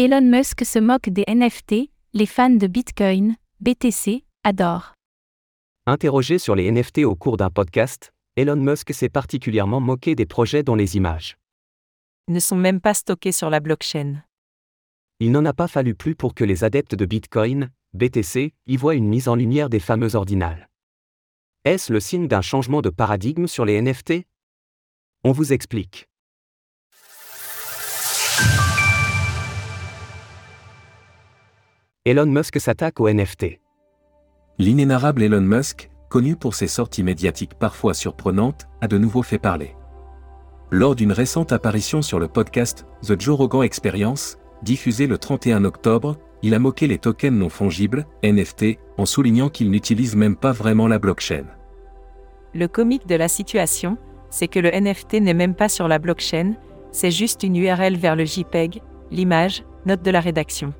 Elon Musk se moque des NFT, les fans de Bitcoin, BTC, adorent. Interrogé sur les NFT au cours d'un podcast, Elon Musk s'est particulièrement moqué des projets dont les images ne sont même pas stockées sur la blockchain. Il n'en a pas fallu plus pour que les adeptes de Bitcoin, BTC, y voient une mise en lumière des fameux ordinales. Est-ce le signe d'un changement de paradigme sur les NFT On vous explique. Elon Musk s'attaque aux NFT. L'inénarrable Elon Musk, connu pour ses sorties médiatiques parfois surprenantes, a de nouveau fait parler. Lors d'une récente apparition sur le podcast The Joe Rogan Experience, diffusé le 31 octobre, il a moqué les tokens non fongibles, NFT, en soulignant qu'il n'utilise même pas vraiment la blockchain. Le comique de la situation, c'est que le NFT n'est même pas sur la blockchain, c'est juste une URL vers le JPEG, l'image, note de la rédaction.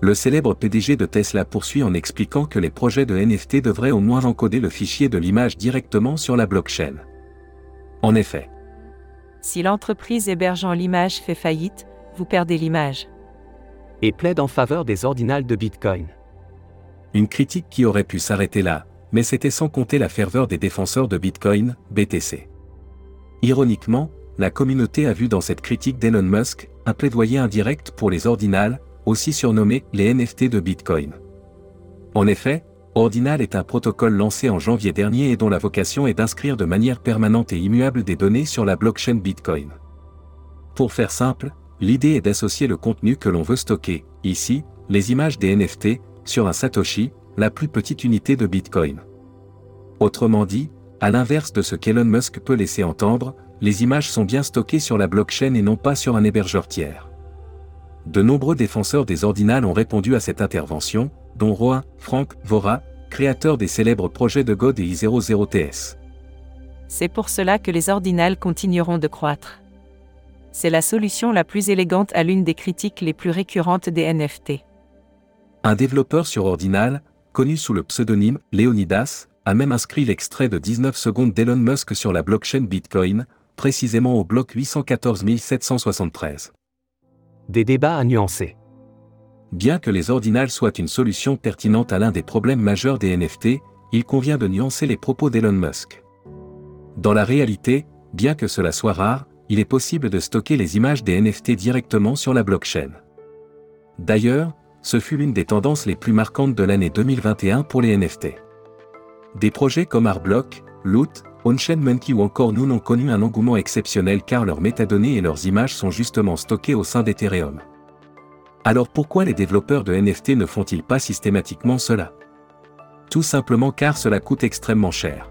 Le célèbre PDG de Tesla poursuit en expliquant que les projets de NFT devraient au moins encoder le fichier de l'image directement sur la blockchain. En effet, si l'entreprise hébergeant l'image fait faillite, vous perdez l'image. Et plaide en faveur des ordinales de Bitcoin. Une critique qui aurait pu s'arrêter là, mais c'était sans compter la ferveur des défenseurs de Bitcoin, BTC. Ironiquement, la communauté a vu dans cette critique d'Elon Musk un plaidoyer indirect pour les ordinales, aussi surnommés les NFT de Bitcoin. En effet, Ordinal est un protocole lancé en janvier dernier et dont la vocation est d'inscrire de manière permanente et immuable des données sur la blockchain Bitcoin. Pour faire simple, l'idée est d'associer le contenu que l'on veut stocker, ici, les images des NFT, sur un Satoshi, la plus petite unité de Bitcoin. Autrement dit, à l'inverse de ce qu'Elon Musk peut laisser entendre, les images sont bien stockées sur la blockchain et non pas sur un hébergeur tiers. De nombreux défenseurs des ordinales ont répondu à cette intervention, dont Roy, Frank Vora, créateur des célèbres projets de God et i00TS. C'est pour cela que les ordinales continueront de croître. C'est la solution la plus élégante à l'une des critiques les plus récurrentes des NFT. Un développeur sur Ordinal, connu sous le pseudonyme Leonidas, a même inscrit l'extrait de 19 secondes d'Elon Musk sur la blockchain Bitcoin, précisément au bloc 814 773 des débats à nuancer. Bien que les ordinales soient une solution pertinente à l'un des problèmes majeurs des NFT, il convient de nuancer les propos d'Elon Musk. Dans la réalité, bien que cela soit rare, il est possible de stocker les images des NFT directement sur la blockchain. D'ailleurs, ce fut l'une des tendances les plus marquantes de l'année 2021 pour les NFT. Des projets comme Arblock, Loot, Onchain Monkey ou encore Noon ont connu un engouement exceptionnel car leurs métadonnées et leurs images sont justement stockées au sein d'Ethereum. Alors pourquoi les développeurs de NFT ne font-ils pas systématiquement cela? Tout simplement car cela coûte extrêmement cher.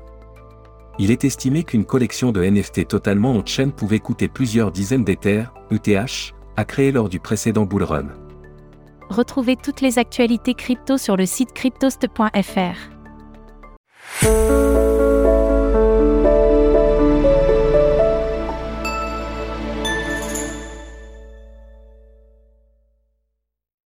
Il est estimé qu'une collection de NFT totalement on-chain pouvait coûter plusieurs dizaines d'Ethers, ETH, à créer lors du précédent bull run. Retrouvez toutes les actualités crypto sur le site cryptost.fr.